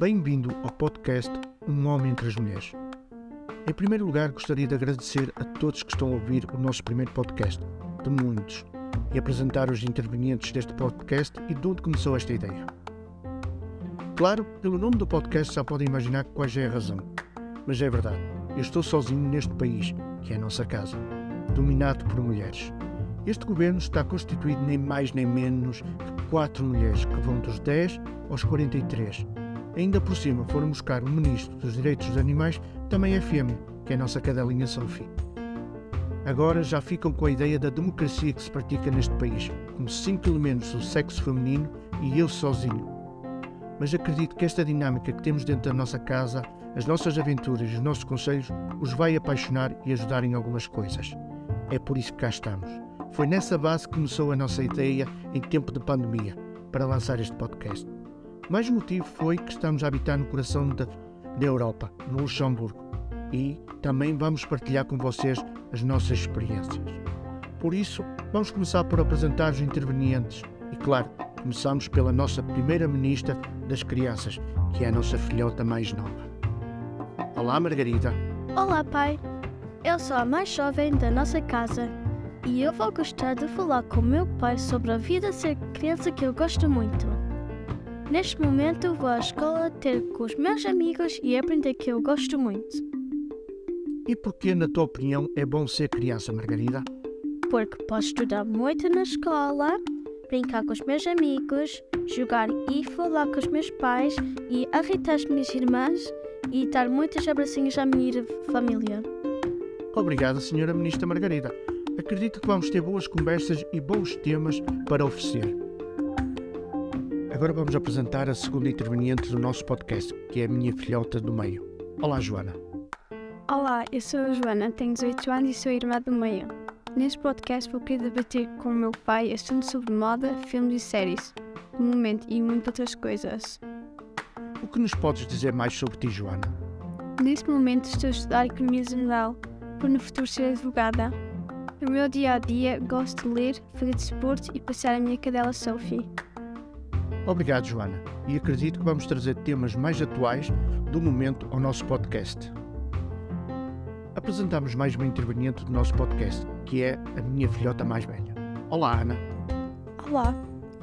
Bem-vindo ao podcast Um Homem entre as Mulheres. Em primeiro lugar, gostaria de agradecer a todos que estão a ouvir o nosso primeiro podcast, de muitos, e apresentar os intervenientes deste podcast e de onde começou esta ideia. Claro, pelo nome do podcast já podem imaginar qual é a razão, mas é verdade, eu estou sozinho neste país, que é a nossa casa, dominado por mulheres. Este governo está constituído nem mais nem menos que quatro mulheres que vão dos 10 aos 43. Ainda por cima foram buscar o ministro dos Direitos dos Animais, também é fêmea, que é a nossa cadelinha Sophie. Agora já ficam com a ideia da democracia que se pratica neste país, como cinco elementos do sexo feminino e eu sozinho. Mas acredito que esta dinâmica que temos dentro da nossa casa, as nossas aventuras e os nossos conselhos, os vai apaixonar e ajudar em algumas coisas. É por isso que cá estamos foi nessa base que começou a nossa ideia em tempo de pandemia, para lançar este podcast. Mais motivo foi que estamos a habitar no coração da, da Europa, no Luxemburgo, e também vamos partilhar com vocês as nossas experiências. Por isso, vamos começar por apresentar os intervenientes e, claro, começamos pela nossa primeira ministra das crianças, que é a nossa filhota mais nova. Olá, Margarida. Olá, pai. Eu sou a mais jovem da nossa casa e eu vou gostar de falar com meu pai sobre a vida ser criança que eu gosto muito. Neste momento vou à escola ter com os meus amigos e aprender que eu gosto muito. E porquê, na tua opinião, é bom ser criança, Margarida? Porque posso estudar muito na escola, brincar com os meus amigos, jogar e falar com os meus pais e irritar as minhas irmãs e dar muitos abracinhos à minha família. Obrigada, Senhora Ministra Margarida. Acredito que vamos ter boas conversas e bons temas para oferecer. Agora vamos apresentar a segunda interveniente do nosso podcast, que é a minha filhota do meio. Olá, Joana. Olá, eu sou a Joana, tenho 18 anos e sou irmã do meio. Neste podcast vou querer debater com o meu pai assuntos sobre moda, filmes e séries, do momento e muitas outras coisas. O que nos podes dizer mais sobre ti, Joana? Neste momento estou a estudar Economia General, por no futuro ser advogada. No meu dia a dia, gosto de ler, fazer desporto e passear a minha cadela Sophie. Obrigado, Joana. E acredito que vamos trazer temas mais atuais do momento ao nosso podcast. Apresentamos mais uma interveniente do nosso podcast, que é a minha filhota mais velha. Olá, Ana. Olá,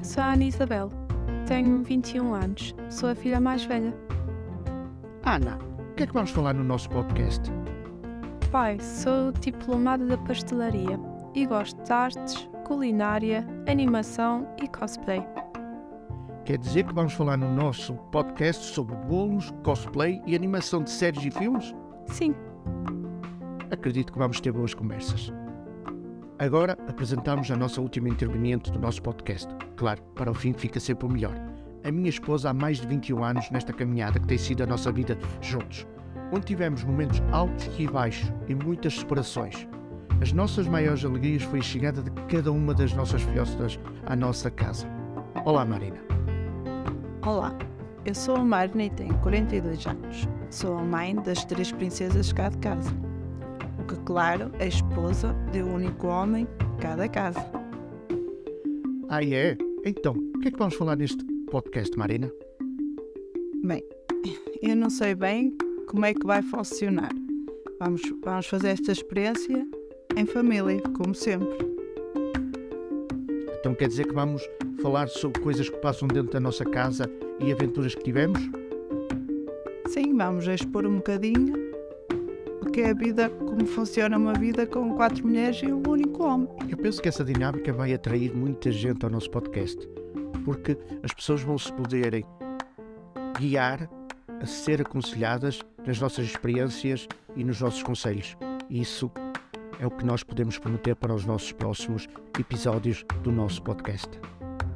sou a Ana Isabel. Tenho 21 anos. Sou a filha mais velha. Ana, o que é que vamos falar no nosso podcast? Pai, sou diplomada da pastelaria e gosto de artes, culinária, animação e cosplay. Quer dizer que vamos falar no nosso podcast sobre bolos, cosplay e animação de séries e filmes? Sim. Acredito que vamos ter boas conversas. Agora apresentamos a nossa última interveniente do nosso podcast. Claro, para o fim fica sempre o melhor. A minha esposa há mais de 21 anos nesta caminhada que tem sido a nossa vida juntos onde tivemos momentos altos e baixos e muitas separações. As nossas maiores alegrias foi a chegada de cada uma das nossas filhotas à nossa casa. Olá, Marina. Olá, eu sou a Marina e tenho 42 anos. Sou a mãe das três princesas cá de casa. O que, claro, é esposa de um único homem cada casa. Ah, é? Então, o que é que vamos falar neste podcast, Marina? Bem, eu não sei bem como é que vai funcionar. Vamos, vamos fazer esta experiência em família, como sempre. Então quer dizer que vamos falar sobre coisas que passam dentro da nossa casa e aventuras que tivemos? Sim, vamos expor um bocadinho o que é a vida, como funciona uma vida com quatro mulheres e um único homem. Eu penso que essa dinâmica vai atrair muita gente ao nosso podcast, porque as pessoas vão se poderem guiar a ser aconselhadas nas nossas experiências e nos nossos conselhos. Isso é o que nós podemos prometer para os nossos próximos episódios do nosso podcast.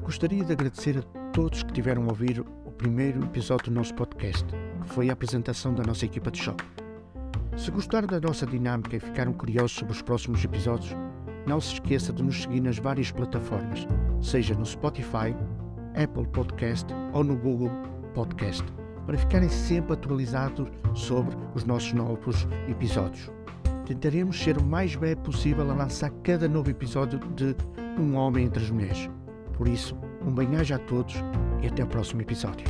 Gostaria de agradecer a todos que tiveram a ouvir o primeiro episódio do nosso podcast, que foi a apresentação da nossa equipa de show. Se gostaram da nossa dinâmica e ficaram curiosos sobre os próximos episódios, não se esqueça de nos seguir nas várias plataformas, seja no Spotify, Apple Podcast ou no Google Podcast para ficarem sempre atualizados sobre os nossos novos episódios. Tentaremos ser o mais breve possível a lançar cada novo episódio de Um Homem entre as Mulheres. Por isso, um bem-aja a todos e até o próximo episódio.